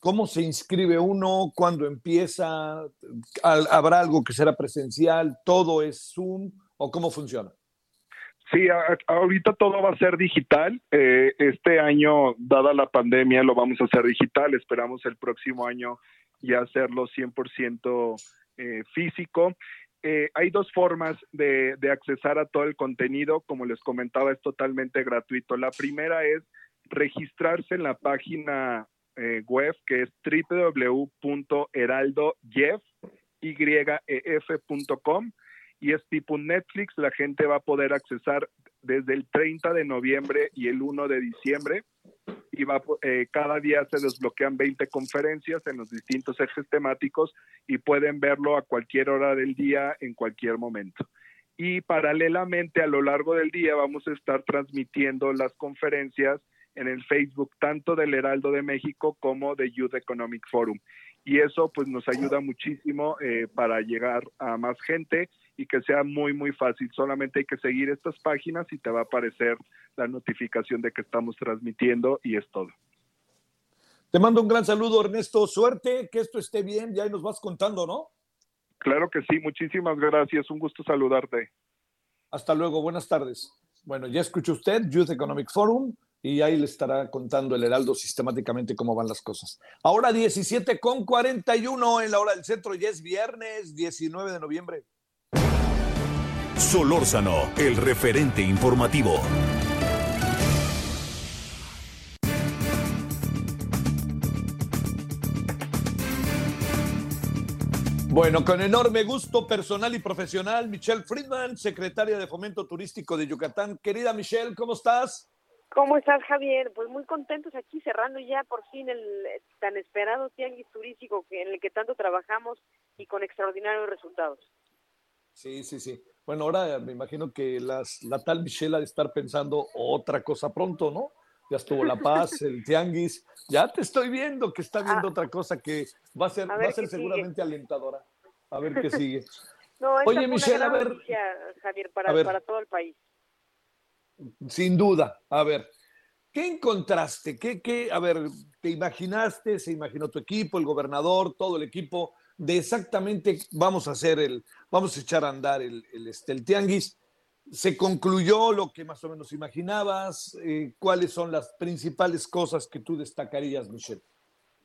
Speaker 1: ¿cómo se inscribe uno? ¿Cuándo empieza? ¿Habrá algo que será presencial? ¿Todo es Zoom? ¿O cómo funciona?
Speaker 8: Sí, a, ahorita todo va a ser digital. Eh, este año, dada la pandemia, lo vamos a hacer digital. Esperamos el próximo año ya hacerlo 100% eh, físico. Eh, hay dos formas de, de, accesar a todo el contenido. Como les comentaba, es totalmente gratuito. La primera es registrarse en la página eh, web que es www.heraldoyef.com y es tipo Netflix. La gente va a poder accesar desde el 30 de noviembre y el 1 de diciembre y va, eh, cada día se desbloquean 20 conferencias en los distintos ejes temáticos y pueden verlo a cualquier hora del día, en cualquier momento. Y paralelamente a lo largo del día vamos a estar transmitiendo las conferencias en el Facebook tanto del Heraldo de México como de Youth Economic Forum. Y eso pues nos ayuda muchísimo eh, para llegar a más gente y que sea muy, muy fácil. Solamente hay que seguir estas páginas y te va a aparecer la notificación de que estamos transmitiendo y es todo.
Speaker 1: Te mando un gran saludo, Ernesto. Suerte, que esto esté bien. Ya nos vas contando, ¿no?
Speaker 8: Claro que sí. Muchísimas gracias. Un gusto saludarte.
Speaker 1: Hasta luego. Buenas tardes. Bueno, ya escuchó usted Youth Economic Forum y ahí le estará contando el Heraldo sistemáticamente cómo van las cosas. Ahora 17 con 41 en la hora del centro, ya es viernes 19 de noviembre.
Speaker 3: Solórzano, el referente informativo.
Speaker 1: Bueno, con enorme gusto personal y profesional, Michelle Friedman, secretaria de Fomento Turístico de Yucatán. Querida Michelle, ¿cómo estás?
Speaker 9: ¿Cómo estás, Javier? Pues muy contentos aquí cerrando ya por fin el tan esperado tianguis turístico que, en el que tanto trabajamos y con extraordinarios resultados.
Speaker 1: Sí, sí, sí. Bueno, ahora me imagino que las, la tal Michelle ha de estar pensando otra cosa pronto, ¿no? Ya estuvo La Paz, el Tianguis. Ya te estoy viendo que está viendo ah, otra cosa que va a ser, a va a ser seguramente sigue. alentadora. A ver qué sigue.
Speaker 9: no, Oye, Michelle, a ver. Noticia, Javier, para, a ver, para todo el país.
Speaker 1: Sin duda. A ver, ¿qué encontraste? ¿Qué, qué, a ver, te imaginaste? ¿Se imaginó tu equipo, el gobernador, todo el equipo? De exactamente vamos a hacer el, vamos a echar a andar el, el, este, el tianguis. ¿Se concluyó lo que más o menos imaginabas? Eh, ¿Cuáles son las principales cosas que tú destacarías, Michelle?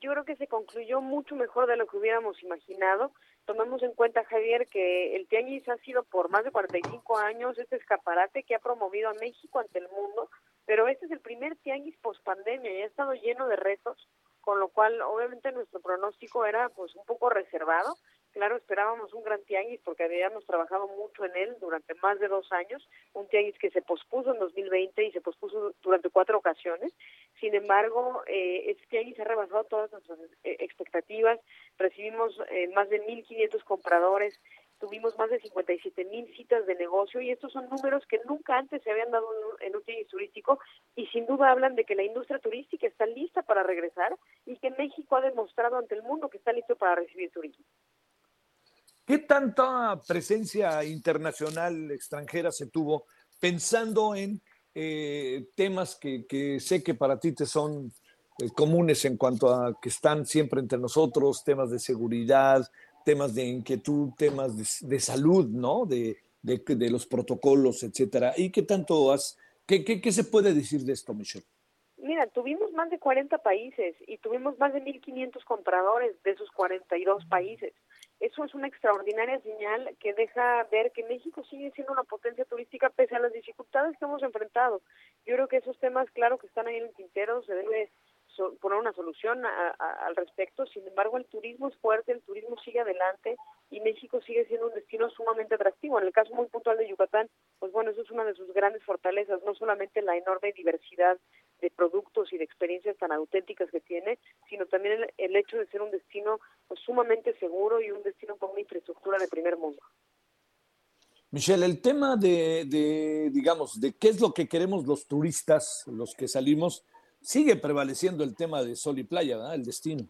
Speaker 9: Yo creo que se concluyó mucho mejor de lo que hubiéramos imaginado. Tomemos en cuenta, Javier, que el Tianguis ha sido por más de 45 años este escaparate que ha promovido a México ante el mundo, pero este es el primer Tianguis post pandemia y ha estado lleno de retos con lo cual obviamente nuestro pronóstico era pues un poco reservado. Claro, esperábamos un gran tianguis porque habíamos trabajado mucho en él durante más de dos años, un tianguis que se pospuso en 2020 y se pospuso durante cuatro ocasiones. Sin embargo, eh, este tianguis ha rebasado todas nuestras eh, expectativas, recibimos eh, más de 1.500 compradores, tuvimos más de 57 mil citas de negocio y estos son números que nunca antes se habían dado en un tianguis turístico y sin duda hablan de que la industria turística está lista para regresar y que México ha demostrado ante el mundo que está listo para recibir turismo.
Speaker 1: ¿Qué tanta presencia internacional extranjera se tuvo pensando en eh, temas que, que, sé que para ti te son eh, comunes en cuanto a que están siempre entre nosotros, temas de seguridad, temas de inquietud, temas de, de salud, ¿no? De, de, de, los protocolos, etcétera. ¿Y qué tanto has, qué, qué, qué se puede decir de esto, Michelle?
Speaker 9: Mira, tuvimos más de 40 países y tuvimos más de 1.500 compradores de esos 42 países. Eso es una extraordinaria señal que deja ver que México sigue siendo una potencia turística pese a las dificultades que hemos enfrentado. Yo creo que esos temas, claro, que están ahí en el tintero, se debe poner una solución a, al respecto. Sin embargo, el turismo es fuerte, el turismo sigue adelante y México sigue siendo un destino sumamente atractivo. En el caso muy puntual de Yucatán, pues bueno, eso es una de sus grandes fortalezas, no solamente la enorme diversidad de productos y de experiencias tan auténticas que tiene, sino también el, el hecho de ser un destino pues, sumamente seguro y un destino con una infraestructura de primer mundo.
Speaker 1: Michelle, el tema de, de, digamos, de qué es lo que queremos los turistas, los que salimos, sigue prevaleciendo el tema de sol y playa, ¿verdad? El destino.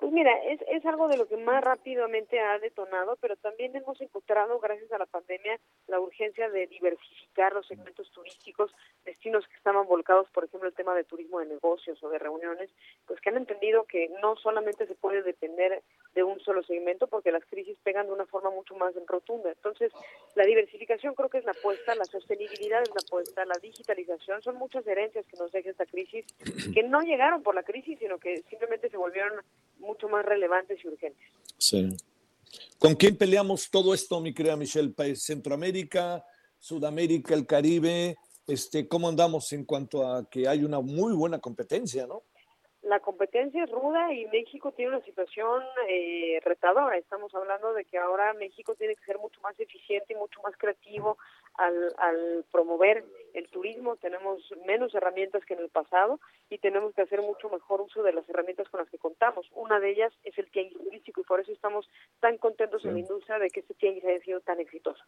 Speaker 9: Pues mira, es, es algo de lo que más rápidamente ha detonado, pero también hemos encontrado, gracias a la pandemia, la urgencia de diversificar los segmentos turísticos, destinos que estaban volcados, por ejemplo, el tema de turismo de negocios o de reuniones, pues que han entendido que no solamente se puede depender de un solo segmento, porque las crisis pegan de una forma mucho más rotunda. Entonces, la diversificación creo que es la apuesta, la sostenibilidad es la apuesta, la digitalización, son muchas herencias que nos deja esta crisis, que no llegaron por la crisis, sino que simplemente se volvieron mucho más relevantes y urgentes.
Speaker 1: Sí. ¿Con quién peleamos todo esto, mi querida Michelle? Centroamérica, Sudamérica, el Caribe, este, ¿cómo andamos en cuanto a que hay una muy buena competencia, no?
Speaker 9: La competencia es ruda y México tiene una situación eh, retadora. Estamos hablando de que ahora México tiene que ser mucho más eficiente y mucho más creativo al, al promover el turismo. Tenemos menos herramientas que en el pasado y tenemos que hacer mucho mejor uso de las herramientas con las que contamos. Una de ellas es el tianguis turístico y por eso estamos tan contentos sí. en la industria de que este tianguis haya sido tan exitoso.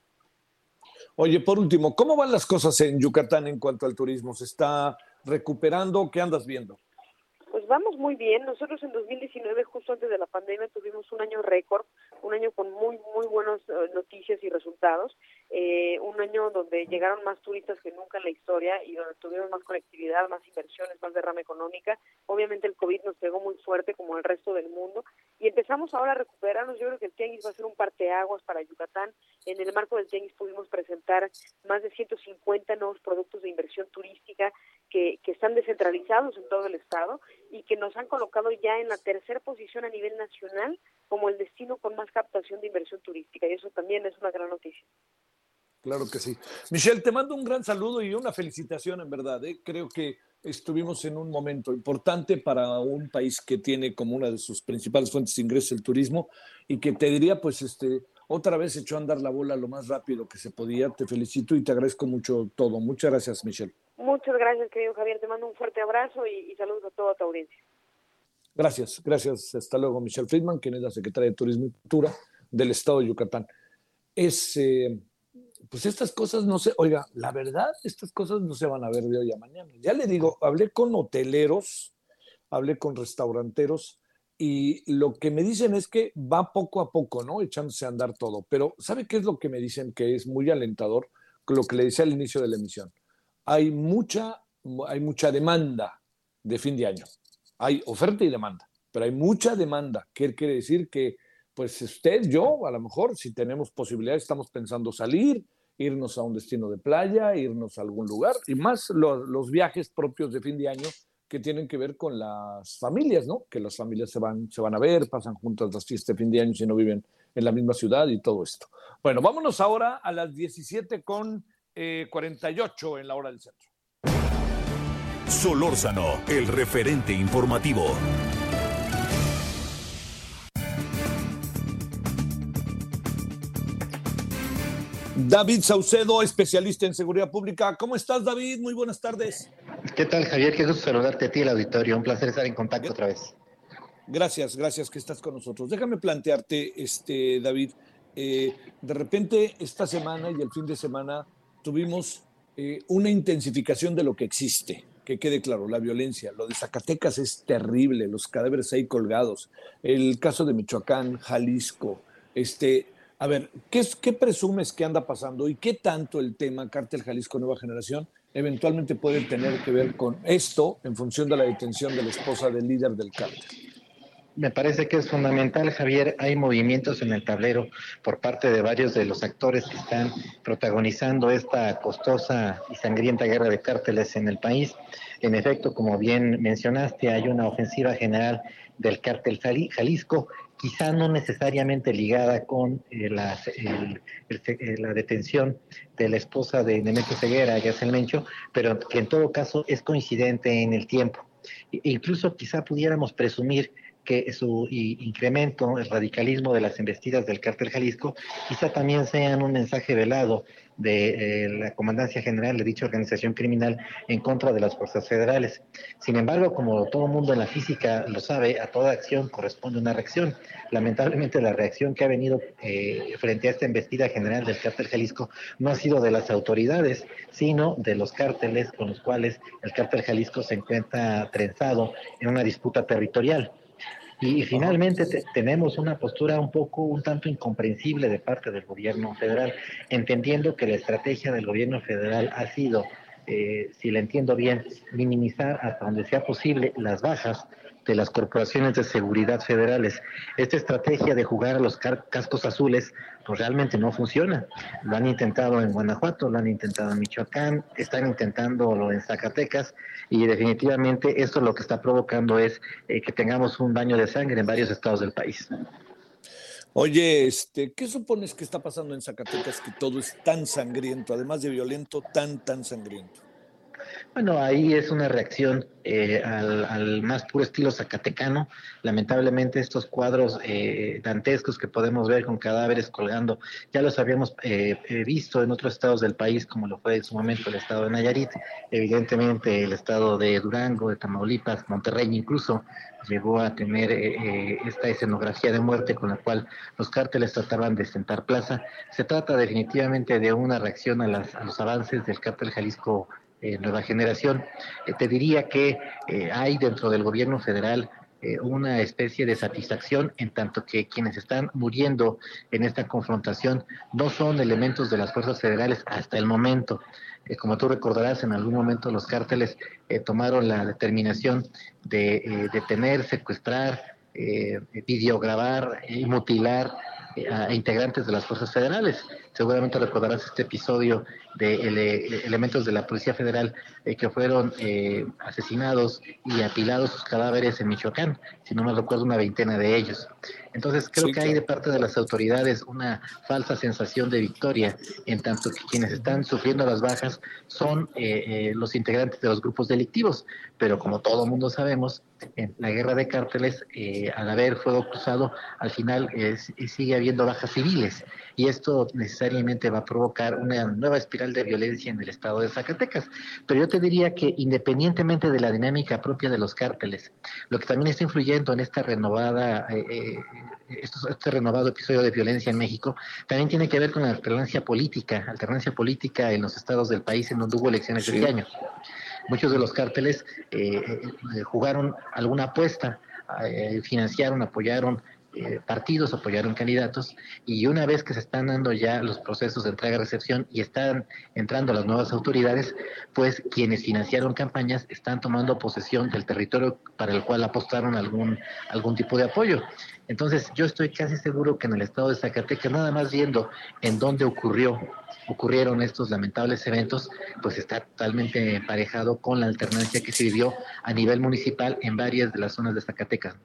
Speaker 1: Oye, por último, ¿cómo van las cosas en Yucatán en cuanto al turismo? ¿Se está recuperando? ¿Qué andas viendo?
Speaker 9: Pues vamos muy bien. Nosotros en 2019, justo antes de la pandemia, tuvimos un año récord, un año con muy, muy buenas uh, noticias y resultados, eh, un año donde llegaron más turistas que nunca en la historia y donde tuvimos más conectividad, más inversiones, más derrama económica. Obviamente el COVID nos pegó muy fuerte como el resto del mundo y empezamos ahora a recuperarnos. Yo creo que el Tianguis va a ser un parteaguas para Yucatán. En el marco del Tianguis pudimos presentar más de 150 nuevos productos de inversión turística que, que están descentralizados en todo el estado y que nos han colocado ya en la tercera posición a nivel nacional como el destino con más captación de inversión turística y eso también es una gran noticia.
Speaker 1: Claro que sí. Michelle, te mando un gran saludo y una felicitación en verdad. ¿eh? Creo que estuvimos en un momento importante para un país que tiene como una de sus principales fuentes de ingreso el turismo y que te diría, pues, este, otra vez echó a andar la bola lo más rápido que se podía. Te felicito y te agradezco mucho todo. Muchas gracias, Michelle.
Speaker 9: Muchas gracias, querido Javier. Te mando un fuerte abrazo y, y saludos a toda tu audiencia.
Speaker 1: Gracias, gracias. Hasta luego, Michelle Friedman, quien es la secretaria de Turismo y Cultura del Estado de Yucatán. Es, eh, pues estas cosas no se, oiga, la verdad, estas cosas no se van a ver de hoy a mañana. Ya le digo, hablé con hoteleros, hablé con restauranteros y lo que me dicen es que va poco a poco, ¿no? Echándose a andar todo. Pero ¿sabe qué es lo que me dicen que es muy alentador? Lo que le decía al inicio de la emisión. Hay mucha, hay mucha demanda de fin de año. Hay oferta y demanda, pero hay mucha demanda. ¿Qué quiere decir? Que, pues usted, yo, a lo mejor, si tenemos posibilidades, estamos pensando salir, irnos a un destino de playa, irnos a algún lugar, y más los, viajes propios de fin de año que tienen que ver con las familias, ¿no? Que las familias se van, se van a ver, pasan juntas las fiestas fin de año si no viven en la misma ciudad y todo esto. Bueno, vámonos ahora a las 17 con eh, 48 en la hora del centro.
Speaker 3: Solórzano, el referente informativo.
Speaker 1: David Saucedo, especialista en seguridad pública. ¿Cómo estás, David? Muy buenas tardes.
Speaker 10: ¿Qué tal, Javier? Qué gusto saludarte a ti, el auditorio. Un placer estar en contacto otra vez.
Speaker 1: Gracias, gracias que estás con nosotros. Déjame plantearte, este, David, eh, de repente esta semana y el fin de semana tuvimos eh, una intensificación de lo que existe. Que quede claro, la violencia. Lo de Zacatecas es terrible, los cadáveres ahí colgados. El caso de Michoacán, Jalisco, este, A ver, ¿qué, es, ¿qué presumes que anda pasando y qué tanto el tema Cártel Jalisco Nueva Generación eventualmente puede tener que ver con esto en función de la detención de la esposa del líder del cártel?
Speaker 10: Me parece que es fundamental, Javier. Hay movimientos en el tablero por parte de varios de los actores que están protagonizando esta costosa y sangrienta guerra de cárteles en el país. En efecto, como bien mencionaste, hay una ofensiva general del cártel Jalisco, quizá no necesariamente ligada con eh, la, eh, la detención de la esposa de Nemesio Ceguera, el Mencho, pero que en todo caso es coincidente en el tiempo. E incluso quizá pudiéramos presumir que su incremento, el radicalismo de las investidas del cártel Jalisco, quizá también sean un mensaje velado de eh, la Comandancia General de dicha organización criminal en contra de las fuerzas federales. Sin embargo, como todo mundo en la física lo sabe, a toda acción corresponde una reacción. Lamentablemente, la reacción que ha venido eh, frente a esta embestida general del cártel Jalisco no ha sido de las autoridades, sino de los cárteles con los cuales el cártel Jalisco se encuentra trenzado en una disputa territorial. Y finalmente tenemos una postura un poco, un tanto incomprensible de parte del gobierno federal, entendiendo que la estrategia del gobierno federal ha sido, eh, si la entiendo bien, minimizar hasta donde sea posible las bajas de las corporaciones de seguridad federales. Esta estrategia de jugar a los cascos azules pues realmente no funciona. Lo han intentado en Guanajuato, lo han intentado en Michoacán, están intentándolo en Zacatecas y definitivamente esto lo que está provocando es eh, que tengamos un daño de sangre en varios estados del país.
Speaker 1: Oye, este, ¿qué supones que está pasando en Zacatecas que todo es tan sangriento, además de violento, tan, tan sangriento?
Speaker 10: Bueno, ahí es una reacción eh, al, más puro estilo zacatecano. Lamentablemente estos cuadros eh, dantescos que podemos ver con cadáveres colgando, ya los habíamos eh, visto en otros estados del país, como lo fue en su momento el estado de Nayarit, evidentemente el estado de Durango, de Tamaulipas, Monterrey incluso, llegó a tener esta escenografía de muerte con la cual los cárteles trataban de sentar plaza. Se trata definitivamente de una reacción a, a los avances del cártel Jalisco eh, nueva generación. Eh, te diría que eh, hay dentro del gobierno federal una especie de satisfacción en tanto que quienes están muriendo en esta confrontación no son elementos de las fuerzas federales hasta el momento. como tú recordarás, en algún momento los cárteles tomaron la determinación de detener, secuestrar, videograbar y mutilar a integrantes de las fuerzas federales. Seguramente recordarás este episodio de elementos de la Policía Federal eh, que fueron eh, asesinados y apilados sus cadáveres en Michoacán, si no me recuerdo una veintena de ellos. Entonces creo que hay de parte de las autoridades una falsa sensación de victoria, en tanto que quienes están sufriendo las bajas son eh, los integrantes de los grupos delictivos, pero como todo mundo sabemos, en la guerra de cárteles, al haber fuego cruzado, al final sigue habiendo bajas civiles. Y esto necesariamente va a provocar una nueva espiral de violencia en el estado de Zacatecas. Pero yo te diría que independientemente de la dinámica propia de los cárteles, lo que también está influyendo en esta renovada, eh, eh, este renovado episodio de violencia en México, también tiene que ver con la alternancia política, alternancia política en los estados del país en donde hubo elecciones de este año. Muchos de los cárteles eh, jugaron alguna apuesta, financiaron, apoyaron eh, partidos apoyaron candidatos y una vez que se están dando ya los procesos de entrega-recepción y están entrando las nuevas autoridades, pues quienes financiaron campañas están tomando posesión del territorio para el cual apostaron algún, algún tipo de apoyo. Entonces yo estoy casi seguro que en el estado de Zacatecas, nada más viendo en dónde ocurrió ocurrieron estos lamentables eventos, pues está totalmente emparejado con la alternancia que se vivió a nivel municipal en varias de las zonas de Zacatecas.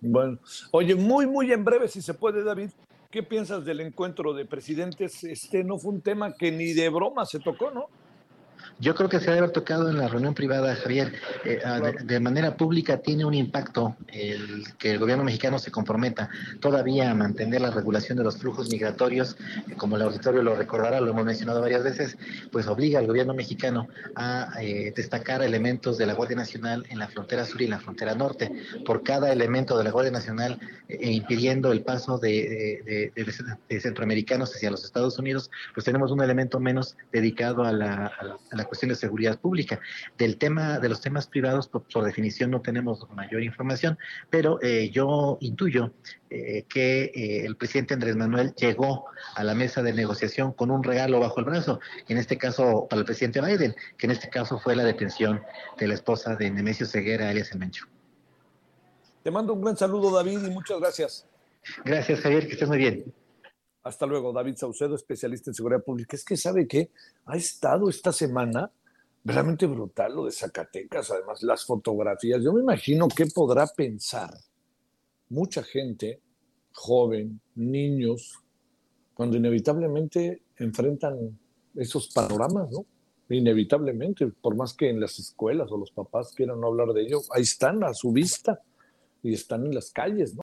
Speaker 1: Bueno, oye, muy, muy en breve, si se puede, David, ¿qué piensas del encuentro de presidentes? Este no fue un tema que ni de broma se tocó, ¿no?
Speaker 10: Yo creo que se debe haber tocado en la reunión privada, Javier. Eh, de, manera pública tiene un impacto el que el gobierno mexicano se comprometa todavía a mantener la regulación de los flujos migratorios, como el auditorio lo recordará, lo hemos mencionado varias veces, pues obliga al gobierno mexicano a eh, destacar elementos de la Guardia Nacional en la frontera sur y en la frontera norte. Por cada elemento de la Guardia Nacional eh, impidiendo el paso de, centroamericanos hacia los Estados Unidos, pues tenemos un elemento menos dedicado a la, a la la cuestión de seguridad pública. Del tema, de los temas privados, por, por definición no tenemos mayor información, pero eh, yo intuyo eh, que eh, el presidente Andrés Manuel llegó a la mesa de negociación con un regalo bajo el brazo, en este caso para el presidente Biden, que en este caso fue la detención de la esposa de Nemesio Ceguera, alias El Mencho.
Speaker 1: Te mando un gran saludo, David, y muchas gracias.
Speaker 10: Gracias, Javier, que estés muy bien.
Speaker 1: Hasta luego, David Saucedo, especialista en seguridad pública. Es que sabe que ha estado esta semana realmente brutal lo de Zacatecas, además las fotografías. Yo me imagino qué podrá pensar mucha gente, joven, niños, cuando inevitablemente enfrentan esos panoramas, ¿no? Inevitablemente, por más que en las escuelas o los papás quieran no hablar de ello, ahí están a su vista y están en las calles, ¿no?